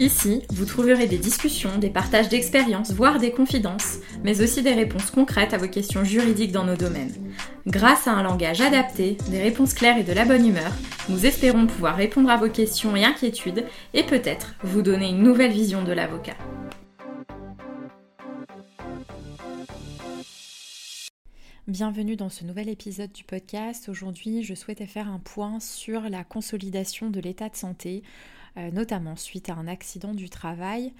Ici, vous trouverez des discussions, des partages d'expériences, voire des confidences, mais aussi des réponses concrètes à vos questions juridiques dans nos domaines. Grâce à un langage adapté, des réponses claires et de la bonne humeur, nous espérons pouvoir répondre à vos questions et inquiétudes et peut-être vous donner une nouvelle vision de l'avocat. Bienvenue dans ce nouvel épisode du podcast. Aujourd'hui, je souhaitais faire un point sur la consolidation de l'état de santé, notamment suite à un accident du travail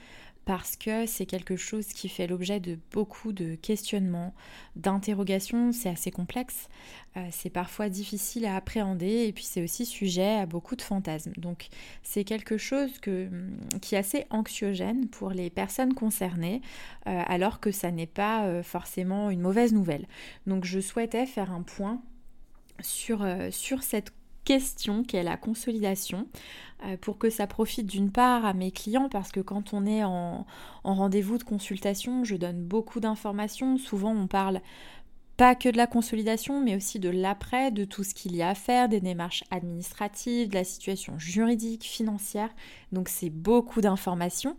parce que c'est quelque chose qui fait l'objet de beaucoup de questionnements, d'interrogations, c'est assez complexe, euh, c'est parfois difficile à appréhender et puis c'est aussi sujet à beaucoup de fantasmes. Donc c'est quelque chose hum, qui est assez anxiogène pour les personnes concernées euh, alors que ça n'est pas euh, forcément une mauvaise nouvelle. Donc je souhaitais faire un point sur, sur cette question qui est la consolidation euh, pour que ça profite d'une part à mes clients parce que quand on est en, rendez-vous de consultation, je donne beaucoup d'informations. Souvent on parle pas que de la consolidation, mais aussi de l'après, de tout ce qu'il y a à faire, des démarches administratives, de la situation juridique, financière. Donc c'est beaucoup d'informations.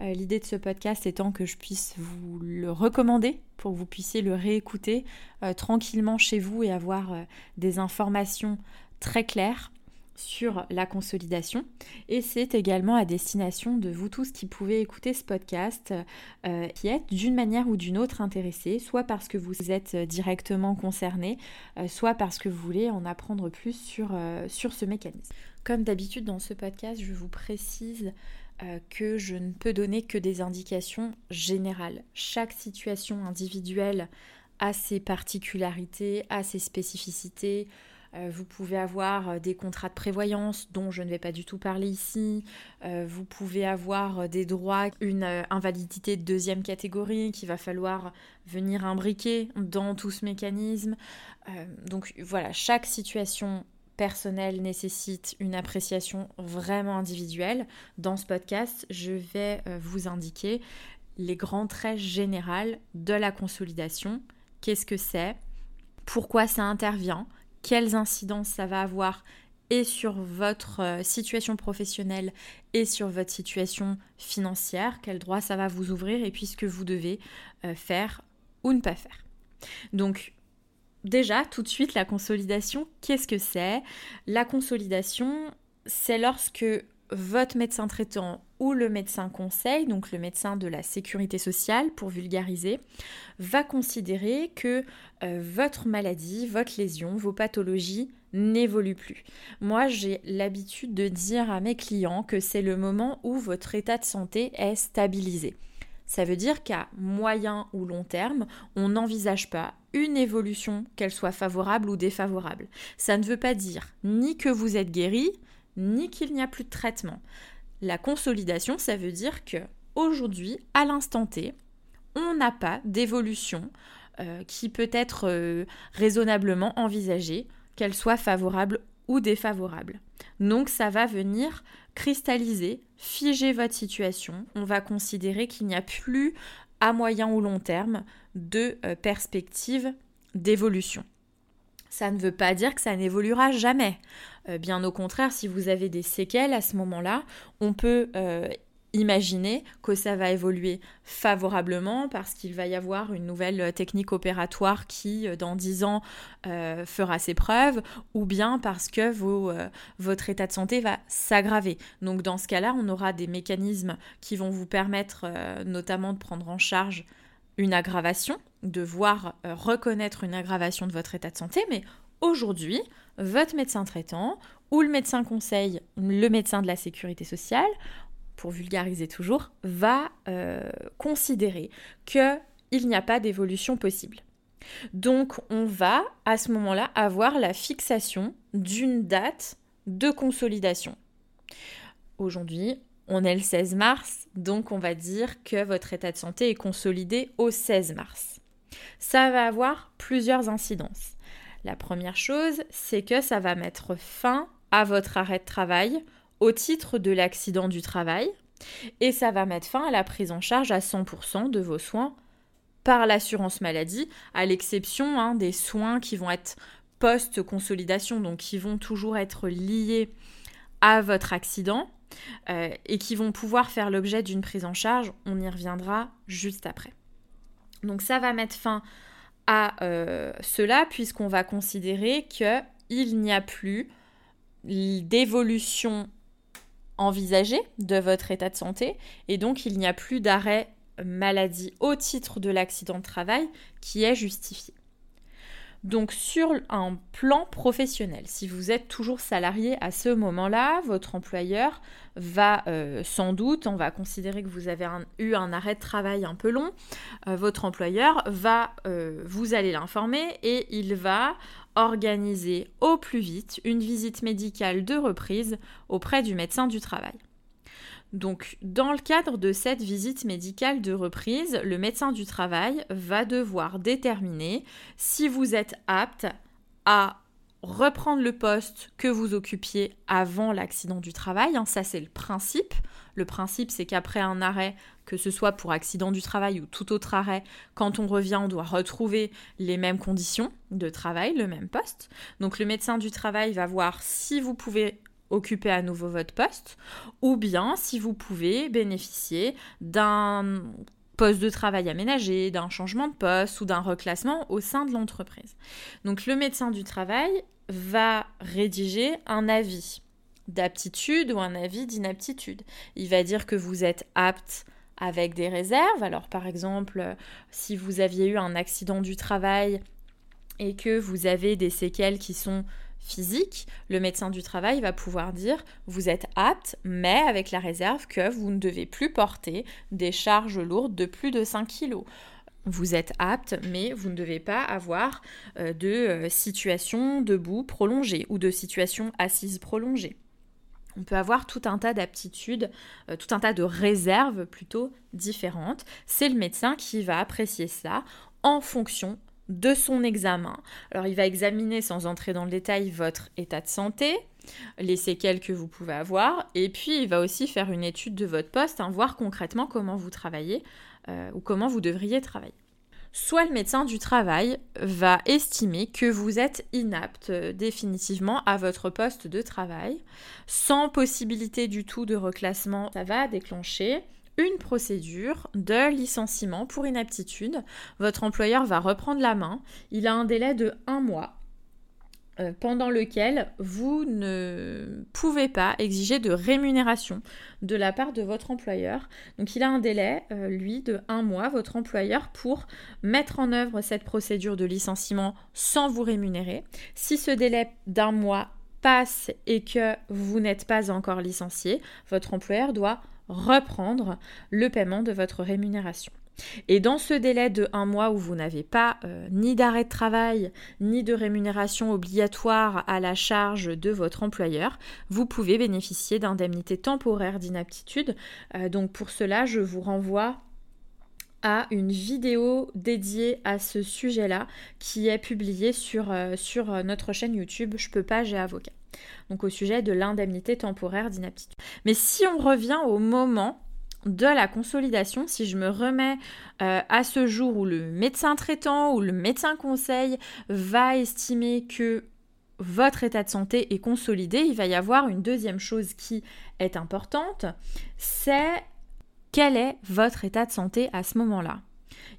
Euh, l'idée de ce podcast étant que je puisse vous le recommander pour que vous puissiez le réécouter euh, tranquillement chez vous et avoir des informations très clair sur la consolidation et c'est également à destination de vous tous qui pouvez écouter ce podcast euh, qui êtes d'une manière ou d'une autre intéressés, soit parce que vous êtes directement concernés, euh, soit parce que vous voulez en apprendre plus sur, euh, sur ce mécanisme. Comme d'habitude dans ce podcast, je vous précise que je ne peux donner que des indications générales. Chaque situation individuelle a ses particularités, a ses spécificités, euh, vous pouvez avoir euh, des contrats de prévoyance dont je ne vais pas du tout parler ici. Euh, vous pouvez avoir des droits, une invalidité de deuxième catégorie qu'il va falloir venir imbriquer dans tout ce mécanisme. donc voilà, chaque situation personnelle nécessite une appréciation vraiment individuelle. Dans ce podcast, je vais vous indiquer les grands traits généraux de la consolidation. Qu'est-ce que c'est? Pourquoi ça intervient? Quelles incidences ça va avoir et sur votre euh, situation professionnelle et sur votre situation financière, quel droit ça va vous ouvrir et puis ce que vous devez euh, faire ou ne pas faire. Donc déjà, tout de suite, la consolidation, qu'est-ce que c'est? La consolidation, c'est lorsque votre médecin traitant ou le médecin conseil, donc le médecin de la sécurité sociale pour vulgariser, va considérer que euh, votre maladie, votre lésion, vos pathologies n'évoluent plus. Moi, j'ai l'habitude de dire à mes clients que c'est le moment où votre état de santé est stabilisé. Ça veut dire qu'à moyen ou long terme, on n'envisage pas une évolution, qu'elle soit favorable ou défavorable. Ça ne veut pas dire ni que vous êtes guéri, ni qu'il n'y a plus de traitement. La consolidation, ça veut dire que aujourd'hui, à l'instant T, on n'a pas d'évolution euh, qui peut être euh, raisonnablement envisagée, qu'elle soit favorable ou défavorable. Donc ça va venir cristalliser, figer votre situation. On va considérer qu'il n'y a plus à moyen ou long terme de euh, perspective d'évolution. Ça ne veut pas dire que ça n'évoluera jamais. Euh, bien au contraire, si vous avez des séquelles à ce moment-là, on peut euh, imaginer que ça va évoluer favorablement parce qu'il va y avoir une nouvelle technique opératoire qui, euh, dans 10 ans, fera ses preuves, ou bien parce que votre état de santé va s'aggraver. Donc dans ce cas-là, on aura des mécanismes qui vont vous permettre notamment de prendre en charge une aggravation, de voir reconnaître une aggravation de votre état de santé, mais aujourd'hui, votre médecin traitant ou le médecin conseil, le médecin de la sécurité sociale, pour vulgariser toujours, va euh, considérer qu'il n'y a pas d'évolution possible. Donc on va à ce moment-là avoir la fixation d'une date de consolidation. Aujourd'hui, on est le 16 mars, donc on va dire que votre état de santé est consolidé au 16 mars. Ça va avoir plusieurs incidences. La première chose, c'est que ça va mettre fin à votre arrêt de travail au titre de l'accident du travail. Et ça va mettre fin à la prise en charge à 100% de vos soins par l'assurance maladie, à l'exception hein, des soins qui vont être post-consolidation, donc qui vont toujours être liés à votre accident euh, et qui vont pouvoir faire l'objet d'une prise en charge. On y reviendra juste après. Donc ça va mettre fin à euh, cela puisqu'on va considérer qu'il n'y a plus d'évolution envisagée de votre état de santé et donc il n'y a plus d'arrêt maladie au titre de l'accident de travail qui est justifié. Donc sur un plan professionnel, si vous êtes toujours salarié à ce moment-là, votre employeur va euh, sans doute, on va considérer que vous avez eu un arrêt de travail un peu long, euh, votre employeur va, euh, vous allez l'informer et il va organiser au plus vite une visite médicale de reprise auprès du médecin du travail. Donc, dans le cadre de cette visite médicale de reprise, le médecin du travail va devoir déterminer si vous êtes apte à reprendre le poste que vous occupiez avant l'accident du travail. Hein, ça, c'est le principe. Le principe, c'est qu'après un arrêt, que ce soit pour accident du travail ou tout autre arrêt, quand on revient, on doit retrouver les mêmes conditions de travail, le même poste. Donc le médecin du travail va voir si vous pouvez occuper à nouveau votre poste, ou bien si vous pouvez bénéficier d'un poste de travail aménagé, d'un changement de poste ou d'un reclassement au sein de l'entreprise. Donc le médecin du travail va rédiger un avis d'aptitude ou un avis d'inaptitude. Il va dire que vous êtes apte avec des réserves. Alors par exemple, si vous aviez eu un accident du travail et que vous avez des séquelles qui sont physique, le médecin du travail va pouvoir dire vous êtes apte, mais avec la réserve que vous ne devez plus porter des charges lourdes de plus de 5 kg. Vous êtes apte, mais vous ne devez pas avoir euh, de euh, situation debout prolongée ou de situation assise prolongée. On peut avoir tout un tas d'aptitudes, euh, tout un tas de réserves plutôt différentes. C'est le médecin qui va apprécier ça en fonction de son examen. Alors il va examiner sans entrer dans le détail votre état de santé, les séquelles que vous pouvez avoir, et puis il va aussi faire une étude de votre poste, hein, voir concrètement comment vous travaillez euh, ou comment vous devriez travailler. Soit le médecin du travail va estimer que vous êtes inapte euh, définitivement à votre poste de travail, sans possibilité du tout de reclassement, ça va déclencher une procédure de licenciement pour inaptitude. Votre employeur va reprendre la main. Il a un délai de un mois euh, pendant lequel vous ne pouvez pas exiger de rémunération de la part de votre employeur. Donc il a un délai, euh, lui, de un mois, votre employeur, pour mettre en œuvre cette procédure de licenciement sans vous rémunérer. Si ce délai d'un mois passe et que vous n'êtes pas encore licencié, votre employeur doit reprendre le paiement de votre rémunération. Et dans ce délai de un mois où vous n'avez pas euh, ni d'arrêt de travail, ni de rémunération obligatoire à la charge de votre employeur, vous pouvez bénéficier d'indemnités temporaires d'inaptitude. Euh, donc pour cela, je vous renvoie à une vidéo dédiée à ce sujet-là qui est publiée sur, euh, sur notre chaîne YouTube Je peux pas, j'ai avocat donc au sujet de l'indemnité temporaire d'inaptitude. Mais si on revient au moment de la consolidation, si je me remets euh, à ce jour où le médecin traitant ou le médecin conseil va estimer que votre état de santé est consolidé, il va y avoir une deuxième chose qui est importante, c'est quel est votre état de santé à ce moment-là.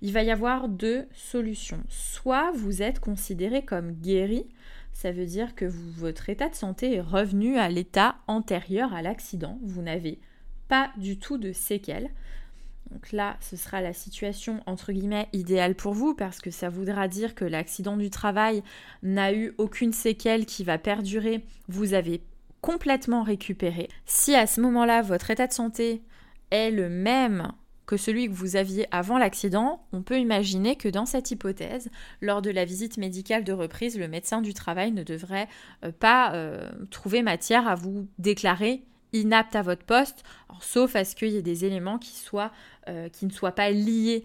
Il va y avoir deux solutions. Soit vous êtes considéré comme guéri, ça veut dire que votre état de santé est revenu à l'état antérieur à l'accident. Vous n'avez pas du tout de séquelles. Donc là, ce sera la situation entre guillemets idéale pour vous parce que ça voudra dire que l'accident du travail n'a eu aucune séquelle qui va perdurer. Vous avez complètement récupéré. Si à ce moment-là, votre état de santé est le même que celui que vous aviez avant l'accident, on peut imaginer que dans cette hypothèse, lors de la visite médicale de reprise, le médecin du travail ne devrait euh, pas euh, trouver matière à vous déclarer inapte à votre poste, sauf à ce qu'il y ait des éléments euh, qui ne soient pas liés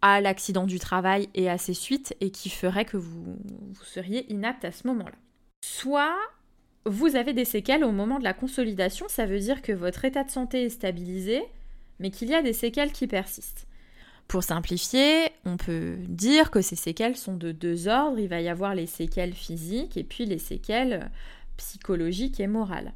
à l'accident du travail et à ses suites et qui feraient que vous seriez inapte à ce moment-là. Soit vous avez des séquelles au moment de la consolidation, ça veut dire que votre état de santé est stabilisé, mais qu'il y a des séquelles qui persistent. Pour simplifier, on peut dire que ces séquelles sont de deux ordres. Il va y avoir les séquelles physiques et puis les séquelles psychologiques et morales.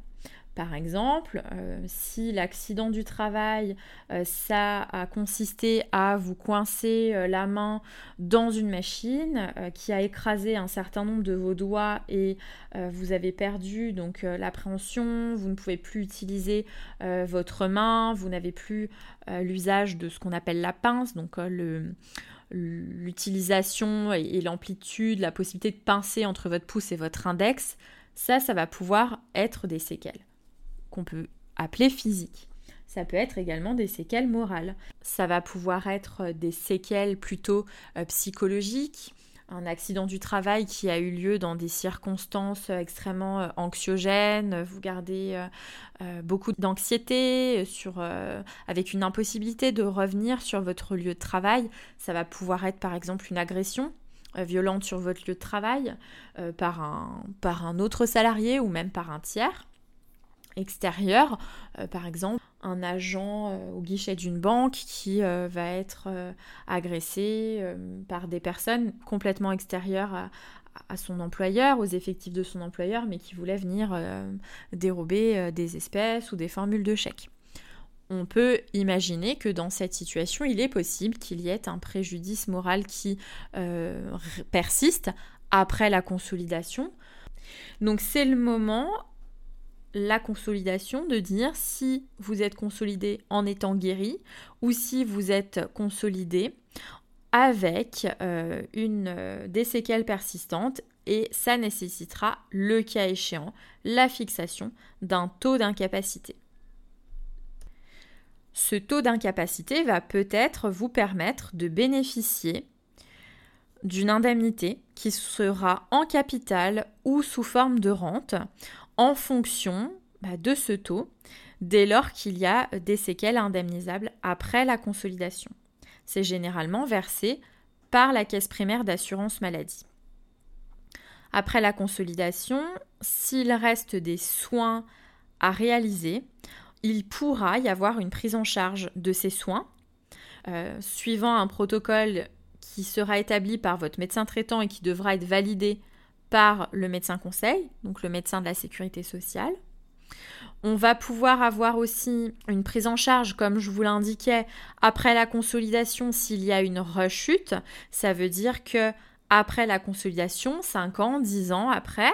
Par exemple, euh, si l'accident du travail, euh, ça a consisté à vous coincer euh, la main dans une machine qui a écrasé un certain nombre de vos doigts et vous avez perdu donc l'appréhension, vous ne pouvez plus utiliser votre main, vous n'avez plus l'usage de ce qu'on appelle la pince, donc l'utilisation et l'amplitude, la possibilité de pincer entre votre pouce et votre index, ça, ça va pouvoir être des séquelles peut appeler physiques. Ça peut être également des séquelles morales. Ça va pouvoir être des séquelles plutôt euh, psychologiques, un accident du travail qui a eu lieu dans des circonstances euh, extrêmement euh, anxiogènes, vous gardez beaucoup d'anxiété sur avec une impossibilité de revenir sur votre lieu de travail, ça va pouvoir être par exemple une agression violente sur votre lieu de travail par, un, par un autre salarié ou même par un tiers extérieur, euh, par exemple un agent euh, au guichet d'une banque qui euh, va être agressé par des personnes complètement extérieures à, son employeur, aux effectifs de son employeur, mais qui voulaient venir dérober des espèces ou des formules de chèques. On peut imaginer que dans cette situation, il est possible qu'il y ait un préjudice moral qui persiste après la consolidation. Donc c'est le moment la consolidation, de dire si vous êtes consolidé en étant guéri ou si vous êtes consolidé avec euh, une, euh, des séquelles persistantes et ça nécessitera, le cas échéant, la fixation d'un taux d'incapacité. Ce taux d'incapacité va peut-être vous permettre de bénéficier d'une indemnité qui sera en capital ou sous forme de rente en fonction bah, de ce taux dès lors qu'il y a des séquelles indemnisables après la consolidation. C'est généralement versé par la caisse primaire d'assurance maladie. Après la consolidation, s'il reste des soins à réaliser, il pourra y avoir une prise en charge de ces soins, euh, suivant un protocole qui sera établi par votre médecin traitant et qui devra être validé par le médecin conseil, donc le médecin de la sécurité sociale. On va pouvoir avoir aussi une prise en charge, comme je vous l'indiquais, après la consolidation s'il y a une rechute. Ça veut dire que après la consolidation, 5 ans, 10 ans après,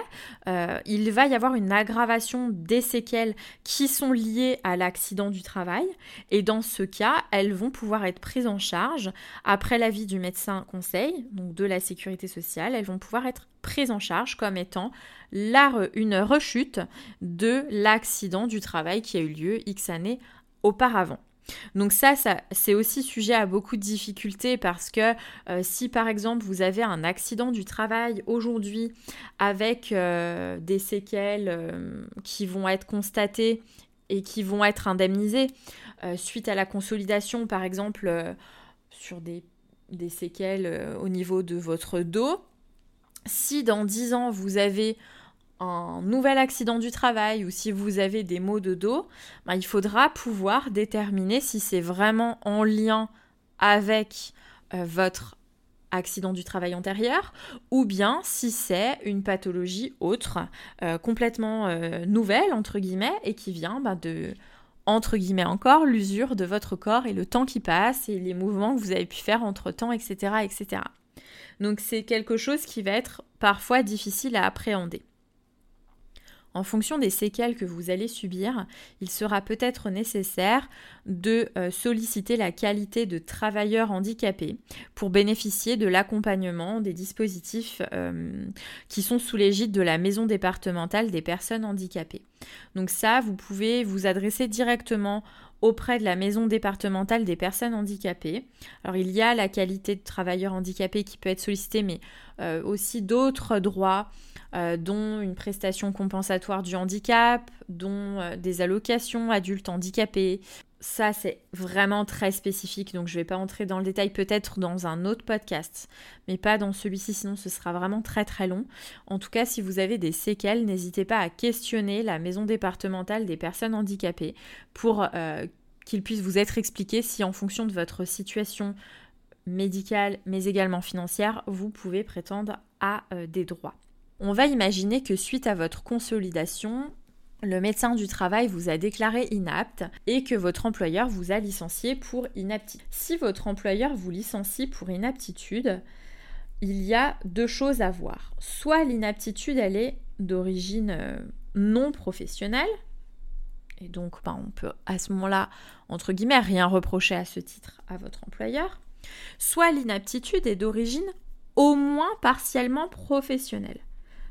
euh, il va y avoir une aggravation des séquelles qui sont liées à l'accident du travail. Et dans ce cas, elles vont pouvoir être prises en charge après l'avis du médecin conseil, donc de la sécurité sociale. Elles vont pouvoir être prises en charge comme étant une rechute de l'accident du travail qui a eu lieu X années auparavant. Donc ça, c'est aussi sujet à beaucoup de difficultés parce que euh, si par exemple vous avez un accident du travail aujourd'hui avec euh, des séquelles euh, qui vont être constatées et qui vont être indemnisées suite à la consolidation par exemple sur des, des séquelles au niveau de votre dos, si dans 10 ans vous avez un nouvel accident du travail ou si vous avez des maux de dos, ben, il faudra pouvoir déterminer si c'est vraiment en lien avec euh, votre accident du travail antérieur ou bien si c'est une pathologie autre, euh, complètement euh, nouvelle, entre guillemets, et qui vient ben, de, entre guillemets encore, l'usure de votre corps et le temps qui passe et les mouvements que vous avez pu faire entre temps, etc. etc. Donc c'est quelque chose qui va être parfois difficile à appréhender. En fonction des séquelles que vous allez subir, il sera peut-être nécessaire de euh, solliciter la qualité de travailleur handicapé pour bénéficier de l'accompagnement des dispositifs euh, qui sont sous l'égide de la maison départementale des personnes handicapées. Donc ça, vous pouvez vous adresser directement auprès de la maison départementale des personnes handicapées. Alors il y a la qualité de travailleur handicapé qui peut être sollicitée, mais euh, aussi d'autres droits euh, dont une prestation compensatoire du handicap, dont euh, des allocations adultes handicapés, ça, c'est vraiment très spécifique, donc je ne vais pas entrer dans le détail, peut-être dans un autre podcast, mais pas dans celui-ci, sinon ce sera vraiment très très long. En tout cas, si vous avez des séquelles, n'hésitez pas à questionner la maison départementale des personnes handicapées pour euh, qu'il puisse vous être expliqué si en fonction de votre situation médicale, mais également financière, vous pouvez prétendre à des droits. On va imaginer que suite à votre consolidation, le médecin du travail vous a déclaré inapte et que votre employeur vous a licencié pour inaptitude. Si votre employeur vous licencie pour inaptitude, il y a deux choses à voir. Soit l'inaptitude, elle est d'origine euh, non professionnelle, et donc ben, on peut à ce moment-là, entre guillemets, rien reprocher à ce titre à votre employeur. Soit l'inaptitude est d'origine au moins partiellement professionnelle.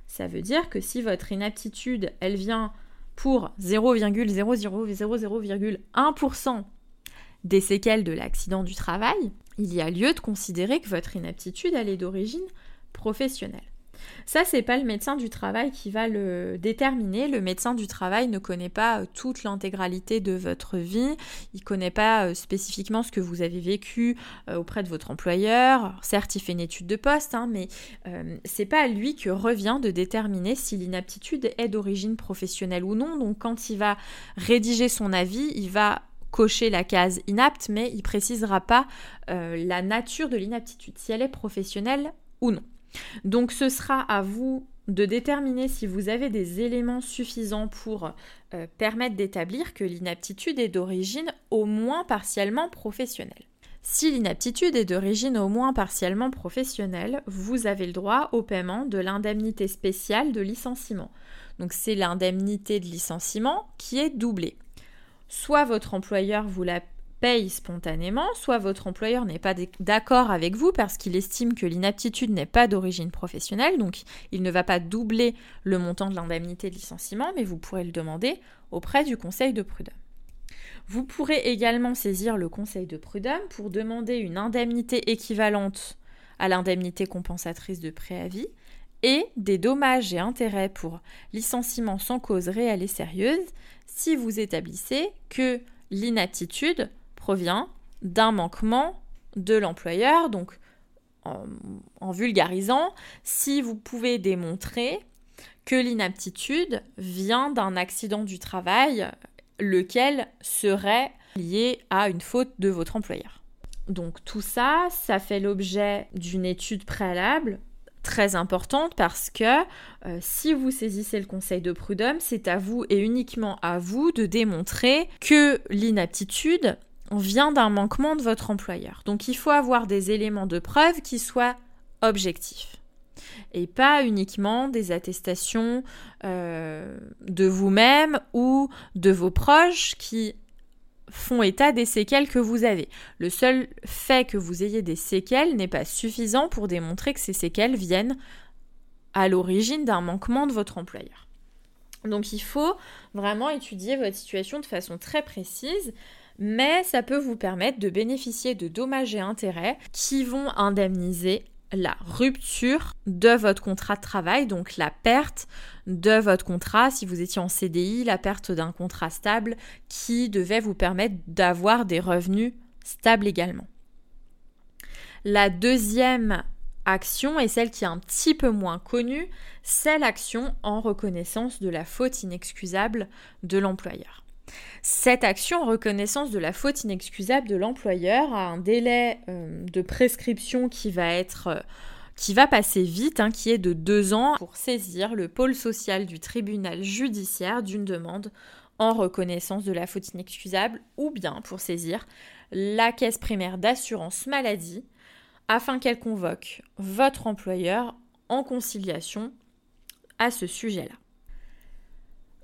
Ça veut dire que si votre inaptitude, elle vient pour 0,00001% des séquelles de l'accident du travail, il y a lieu de considérer que votre inaptitude, elle est d'origine professionnelle. Ça, c'est pas le médecin du travail qui va le déterminer. Le médecin du travail ne connaît pas euh, toute l'intégralité de votre vie. Il connaît pas euh, spécifiquement ce que vous avez vécu euh, auprès de votre employeur. certes, il fait une étude de poste, hein, mais c'est pas à lui que revient de déterminer si l'inaptitude est d'origine professionnelle ou non. Donc, quand il va rédiger son avis, il va cocher la case inapte, mais il précisera pas la nature de l'inaptitude, si elle est professionnelle ou non. Donc ce sera à vous de déterminer si vous avez des éléments suffisants pour euh, permettre d'établir que l'inaptitude est d'origine au moins partiellement professionnelle. Si l'inaptitude est d'origine au moins partiellement professionnelle, vous avez le droit au paiement de l'indemnité spéciale de licenciement. Donc c'est l'indemnité de licenciement qui est doublée. Soit votre employeur vous la paye spontanément, soit votre employeur n'est pas d'accord avec vous parce qu'il estime que l'inaptitude n'est pas d'origine professionnelle, donc il ne va pas doubler le montant de l'indemnité de licenciement, mais vous pourrez le demander auprès du conseil de prud'homme. Vous pourrez également saisir le conseil de prud'homme pour demander une indemnité équivalente à l'indemnité compensatrice de préavis et des dommages et intérêts pour licenciement sans cause réelle et sérieuse si vous établissez que l'inaptitude provient d'un manquement de l'employeur. Donc, en, vulgarisant, si vous pouvez démontrer que l'inaptitude vient d'un accident du travail, lequel serait lié à une faute de votre employeur. Donc tout ça, ça fait l'objet d'une étude préalable très importante parce que euh, si vous saisissez le conseil de prud'homme, c'est à vous et uniquement à vous de démontrer que l'inaptitude vient d'un manquement de votre employeur. Donc il faut avoir des éléments de preuve qui soient objectifs et pas uniquement des attestations euh, de vous-même ou de vos proches qui font état des séquelles que vous avez. Le seul fait que vous ayez des séquelles n'est pas suffisant pour démontrer que ces séquelles viennent à l'origine d'un manquement de votre employeur. Donc il faut vraiment étudier votre situation de façon très précise mais ça peut vous permettre de bénéficier de dommages et intérêts qui vont indemniser la rupture de votre contrat de travail, donc la perte de votre contrat si vous étiez en CDI, la perte d'un contrat stable qui devait vous permettre d'avoir des revenus stables également. La deuxième action, et celle qui est un petit peu moins connue, c'est l'action en reconnaissance de la faute inexcusable de l'employeur. Cette action en reconnaissance de la faute inexcusable de l'employeur a un délai euh, de prescription qui va être euh, qui va passer vite, hein, qui est de deux ans, pour saisir le pôle social du tribunal judiciaire d'une demande en reconnaissance de la faute inexcusable ou bien pour saisir la caisse primaire d'assurance maladie afin qu'elle convoque votre employeur en conciliation à ce sujet-là.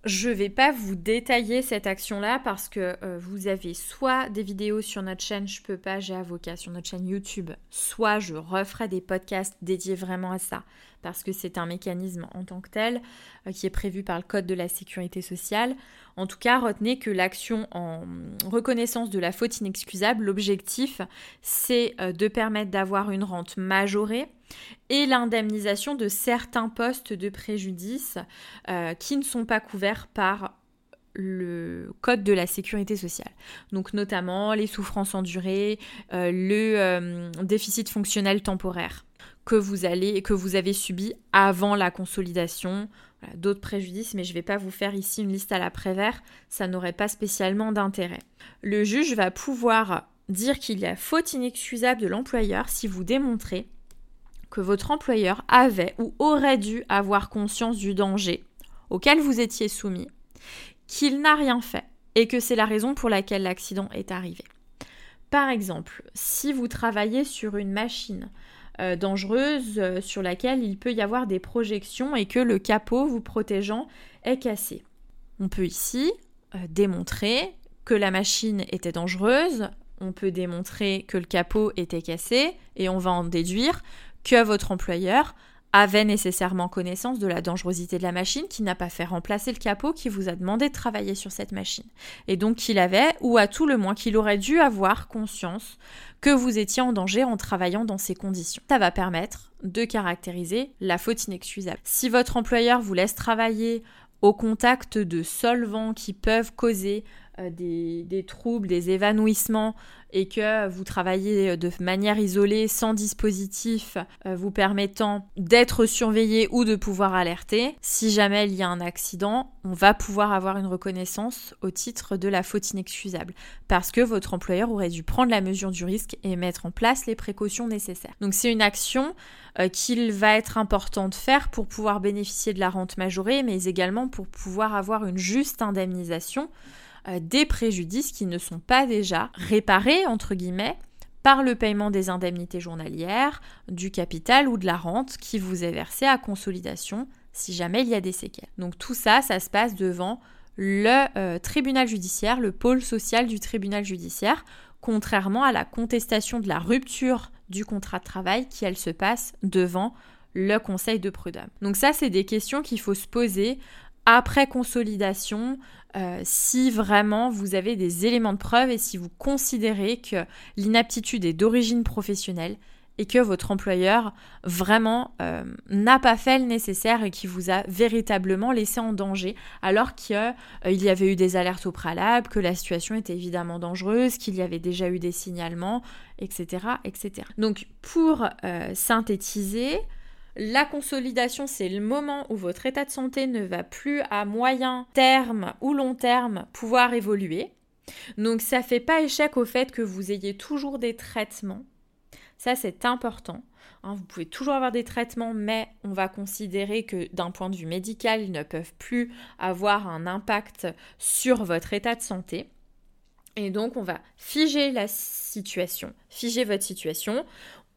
Je ne vais pas vous détailler cette action-là parce que euh, vous avez soit des vidéos sur notre chaîne Je peux pas, j'ai avocat sur notre chaîne YouTube, soit je referai des podcasts dédiés vraiment à ça parce que c'est un mécanisme en tant que tel euh, qui est prévu par le Code de la sécurité sociale. En tout cas, retenez que l'action en reconnaissance de la faute inexcusable, l'objectif, c'est euh, de permettre d'avoir une rente majorée et l'indemnisation de certains postes de préjudice euh, qui ne sont pas couverts par le code de la sécurité sociale. Donc notamment les souffrances endurées, euh, le euh, déficit fonctionnel temporaire que vous allez que vous avez subi avant la consolidation, d'autres préjudices, mais je ne vais pas vous faire ici une liste à la Prévert, ça n'aurait pas spécialement d'intérêt. Le juge va pouvoir dire qu'il y a faute inexcusable de l'employeur si vous démontrez que votre employeur avait ou aurait dû avoir conscience du danger auquel vous étiez soumis, qu'il n'a rien fait et que c'est la raison pour laquelle l'accident est arrivé. Par exemple, si vous travaillez sur une machine euh, dangereuse euh, sur laquelle il peut y avoir des projections et que le capot vous protégeant est cassé. On peut ici euh, démontrer que la machine était dangereuse, on peut démontrer que le capot était cassé et on va en déduire que votre employeur avait nécessairement connaissance de la dangerosité de la machine, qui n'a pas fait remplacer le capot, qui vous a demandé de travailler sur cette machine. Et donc qu'il avait, ou à tout le moins qu'il aurait dû avoir conscience que vous étiez en danger en travaillant dans ces conditions. Ça va permettre de caractériser la faute inexcusable. Si votre employeur vous laisse travailler au contact de solvants qui peuvent causer euh, des, troubles, des évanouissements et que vous travaillez de manière isolée sans dispositif euh, vous permettant d'être surveillé ou de pouvoir alerter, si jamais il y a un accident, on va pouvoir avoir une reconnaissance au titre de la faute inexcusable parce que votre employeur aurait dû prendre la mesure du risque et mettre en place les précautions nécessaires. Donc c'est une action euh, qu'il va être important de faire pour pouvoir bénéficier de la rente majorée mais également pour pouvoir avoir une juste indemnisation euh, des préjudices qui ne sont pas déjà réparés, entre guillemets, par le paiement des indemnités journalières, du capital ou de la rente qui vous est versé à consolidation si jamais il y a des séquelles. Donc tout ça, ça se passe devant le euh, tribunal judiciaire, le pôle social du tribunal judiciaire, contrairement à la contestation de la rupture du contrat de travail qui, elle, se passe devant le conseil de prud'homme. Donc ça, c'est des questions qu'il faut se poser après consolidation, euh, si vraiment vous avez des éléments de preuve et si vous considérez que l'inaptitude est d'origine professionnelle et que votre employeur vraiment euh, n'a pas fait le nécessaire et qui vous a véritablement laissé en danger alors qu'il euh, y avait eu des alertes au préalable, que la situation était évidemment dangereuse, qu'il y avait déjà eu des signalements, etc. etc. Donc pour synthétiser, la consolidation, c'est le moment où votre état de santé ne va plus à moyen terme ou long terme pouvoir évoluer. Donc ça ne fait pas échec au fait que vous ayez toujours des traitements. Ça, c'est important. Hein. vous pouvez toujours avoir des traitements, mais on va considérer que d'un point de vue médical, ils ne peuvent plus avoir un impact sur votre état de santé. Et donc, on va figer la situation, figer votre situation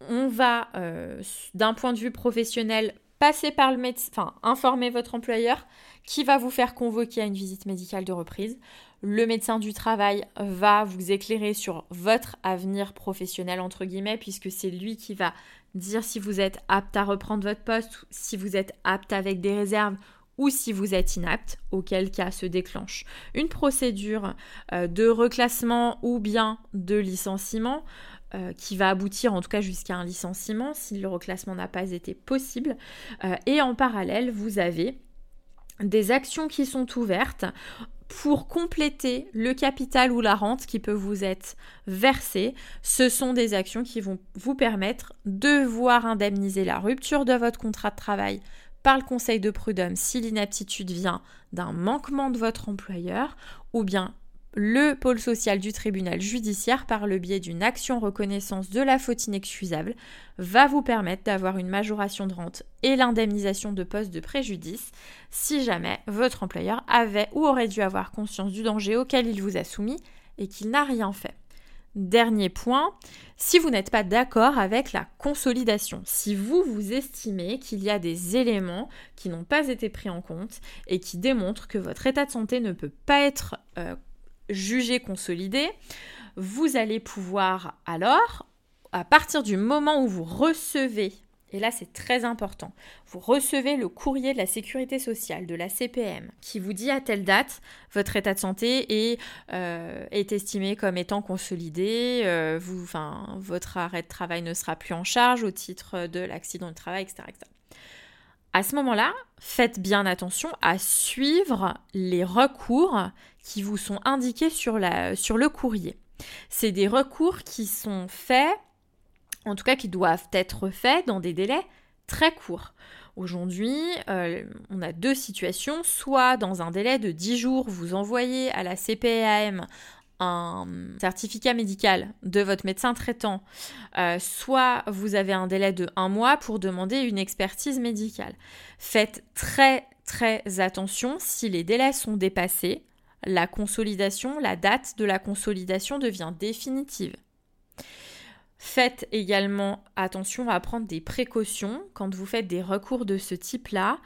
on va, euh, d'un point de vue professionnel, passer par le médecin, enfin, informer votre employeur qui va vous faire convoquer à une visite médicale de reprise. Le médecin du travail va vous éclairer sur votre avenir professionnel, entre guillemets, puisque c'est lui qui va dire si vous êtes apte à reprendre votre poste, si vous êtes apte avec des réserves ou si vous êtes inapte, auquel cas se déclenche une procédure euh, de reclassement ou bien de licenciement. Euh, qui va aboutir en tout cas jusqu'à un licenciement si le reclassement n'a pas été possible. Euh, et en parallèle, vous avez des actions qui sont ouvertes pour compléter le capital ou la rente qui peut vous être versée. Ce sont des actions qui vont vous permettre de voir indemniser la rupture de votre contrat de travail par le conseil de prud'homme si l'inaptitude vient d'un manquement de votre employeur ou bien le pôle social du tribunal judiciaire, par le biais d'une action reconnaissance de la faute inexcusable, va vous permettre d'avoir une majoration de rente et l'indemnisation de poste de préjudice si jamais votre employeur avait ou aurait dû avoir conscience du danger auquel il vous a soumis et qu'il n'a rien fait. Dernier point, si vous n'êtes pas d'accord avec la consolidation, si vous vous estimez qu'il y a des éléments qui n'ont pas été pris en compte et qui démontrent que votre état de santé ne peut pas être euh, jugé consolidé, vous allez pouvoir alors, à partir du moment où vous recevez, et là c'est très important, vous recevez le courrier de la sécurité sociale, de la CPM, qui vous dit à telle date, votre état de santé est, euh, est estimé comme étant consolidé, euh, votre arrêt de travail ne sera plus en charge au titre de l'accident de travail, etc. à ce moment-là, faites bien attention à suivre les recours qui vous sont indiqués sur, le courrier. C'est des recours qui sont faits, en tout cas qui doivent être faits dans des délais très courts. Aujourd'hui, euh, on a deux situations. Soit dans un délai de 10 jours, vous envoyez à la CPAM certificat médical de votre médecin traitant, euh, soit vous avez un délai de un mois pour demander une expertise médicale. Faites très très attention si les délais sont dépassés, la consolidation, la date de la consolidation devient définitive. Faites également attention à prendre des précautions quand vous faites des recours de ce type-là,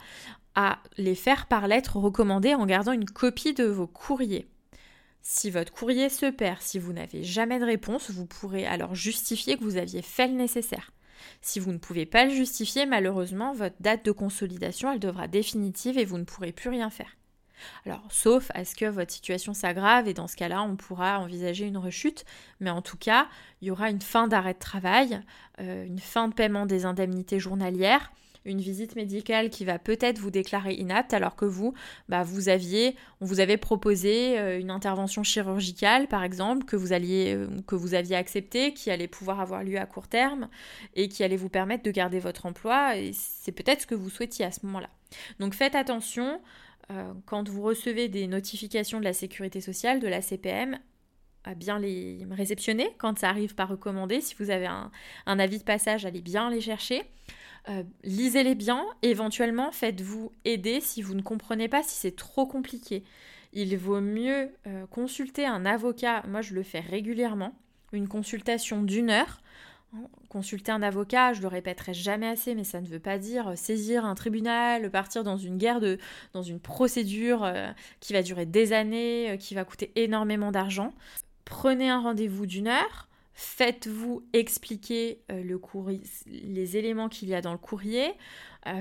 à les faire par lettre recommandée en gardant une copie de vos courriers. Si votre courrier se perd, si vous n'avez jamais de réponse, vous pourrez alors justifier que vous aviez fait le nécessaire. Si vous ne pouvez pas le justifier, malheureusement, votre date de consolidation, elle devra définitive et vous ne pourrez plus rien faire. Alors, sauf à ce que votre situation s'aggrave et dans ce cas-là, on pourra envisager une rechute, mais en tout cas, il y aura une fin d'arrêt de travail, euh, une fin de paiement des indemnités journalières, une visite médicale qui va peut-être vous déclarer inapte alors que vous, bah, vous aviez, on vous avait proposé euh, une intervention chirurgicale par exemple que vous alliez, euh, que vous aviez accepté, qui allait pouvoir avoir lieu à court terme et qui allait vous permettre de garder votre emploi et c'est peut-être ce que vous souhaitiez à ce moment-là. Donc faites attention, euh, quand vous recevez des notifications de la sécurité sociale, de la CPM, à bien les réceptionner quand ça arrive par recommandé. Si vous avez un, avis de passage, allez bien les chercher. Euh, lisez-les bien, éventuellement faites-vous aider si vous ne comprenez pas, si c'est trop compliqué. Il vaut mieux euh, consulter un avocat, moi je le fais régulièrement, une consultation d'une heure Consulter un avocat, je le répéterai jamais assez, mais ça ne veut pas dire saisir un tribunal, partir dans une guerre de, dans une procédure euh, qui va durer des années, euh, qui va coûter énormément d'argent. Prenez un rendez-vous d'une heure, faites-vous expliquer euh, le les éléments qu'il y a dans le courrier,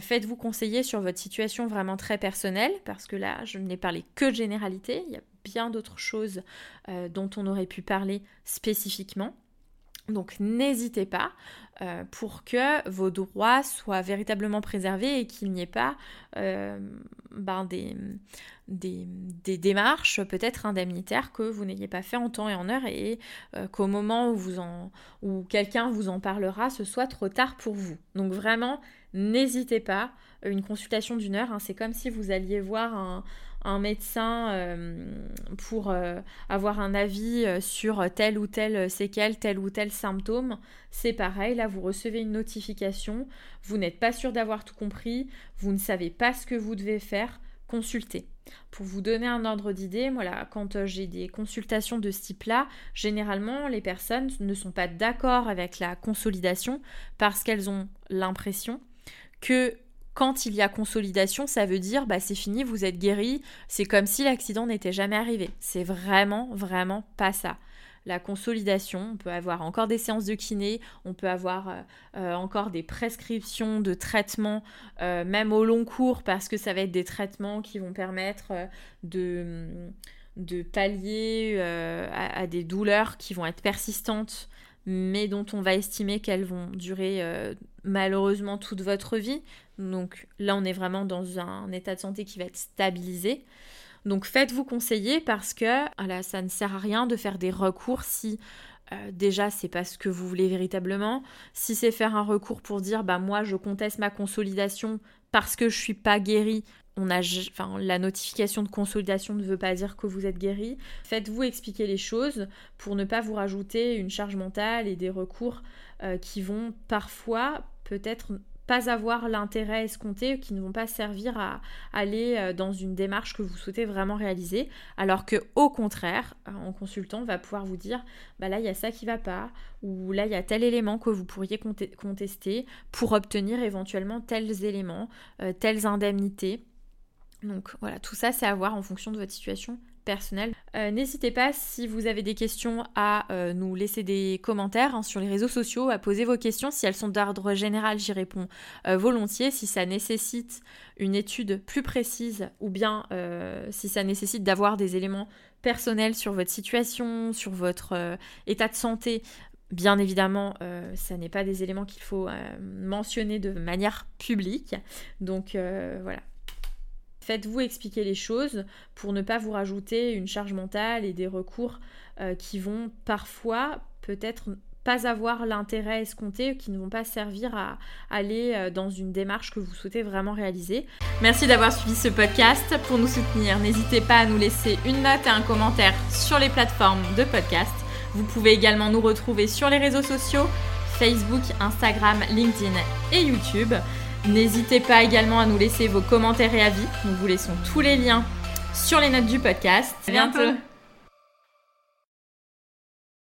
faites-vous conseiller sur votre situation vraiment très personnelle, parce que là, je n'ai parlé que de généralité, il y a bien d'autres choses dont on aurait pu parler spécifiquement. Donc n'hésitez pas euh, pour que vos droits soient véritablement préservés et qu'il n'y ait pas euh, ben, des, démarches peut-être indemnitaires que vous n'ayez pas fait en temps et en heure et euh, qu'au moment où, où quelqu'un vous en parlera, ce soit trop tard pour vous. Donc vraiment, n'hésitez pas. Une consultation d'une heure, hein, c'est comme si vous alliez voir un, médecin euh, pour euh, avoir un avis euh, sur tel ou tel séquelle, tel ou tel symptôme, c'est pareil. Là, vous recevez une notification, vous n'êtes pas sûr d'avoir tout compris, vous ne savez pas ce que vous devez faire, consultez. Pour vous donner un ordre d'idée, voilà, quand j'ai des consultations de ce type-là, généralement les personnes ne sont pas d'accord avec la consolidation parce qu'elles ont l'impression que quand il y a consolidation, ça veut dire bah c'est fini, vous êtes guéri, c'est comme si l'accident n'était jamais arrivé. C'est vraiment, vraiment pas ça. La consolidation, on peut avoir encore des séances de kiné, on peut avoir euh, euh, encore des prescriptions de traitements, euh, même au long cours, parce que ça va être des traitements qui vont permettre de, pallier à, des douleurs qui vont être persistantes mais dont on va estimer qu'elles vont durer malheureusement toute votre vie. Donc là, on est vraiment dans un état de santé qui va être stabilisé. Donc faites-vous conseiller parce que ça ne sert à rien de faire des recours si euh, déjà c'est pas ce que vous voulez véritablement. Si c'est faire un recours pour dire bah moi je conteste ma consolidation parce que je suis pas guéri, la notification de consolidation ne veut pas dire que vous êtes guéri. Faites-vous expliquer les choses pour ne pas vous rajouter une charge mentale et des recours euh, qui vont parfois peut-être pas avoir l'intérêt escompté, qui ne vont pas servir à aller euh, dans une démarche que vous souhaitez vraiment réaliser, alors que au contraire, euh, en consultant, on va pouvoir vous dire, bah là il y a ça qui va pas, ou là il y a tel élément que vous pourriez contester pour obtenir éventuellement tels éléments, euh, telles indemnités. Donc voilà, tout ça c'est à voir en fonction de votre situation personnel. Euh, n'hésitez pas si vous avez des questions à euh, nous laisser des commentaires hein, sur les réseaux sociaux, à poser vos questions. Si elles sont d'ordre général, j'y réponds euh, volontiers. Si ça nécessite une étude plus précise ou bien si ça nécessite d'avoir des éléments personnels sur votre situation, sur votre état de santé, Bien évidemment, ça n'est pas des éléments qu'il faut mentionner de manière publique. Donc voilà. Faites-vous expliquer les choses pour ne pas vous rajouter une charge mentale et des recours qui vont parfois peut-être pas avoir l'intérêt escompté, qui ne vont pas servir à aller euh, dans une démarche que vous souhaitez vraiment réaliser. Merci d'avoir suivi ce podcast. Pour nous soutenir, n'hésitez pas à nous laisser une note et un commentaire sur les plateformes de podcast. Vous pouvez également nous retrouver sur les réseaux sociaux, Facebook, Instagram, LinkedIn et YouTube. N'hésitez pas également à nous laisser vos commentaires et avis. Nous vous laissons tous les liens sur les notes du podcast. À bientôt.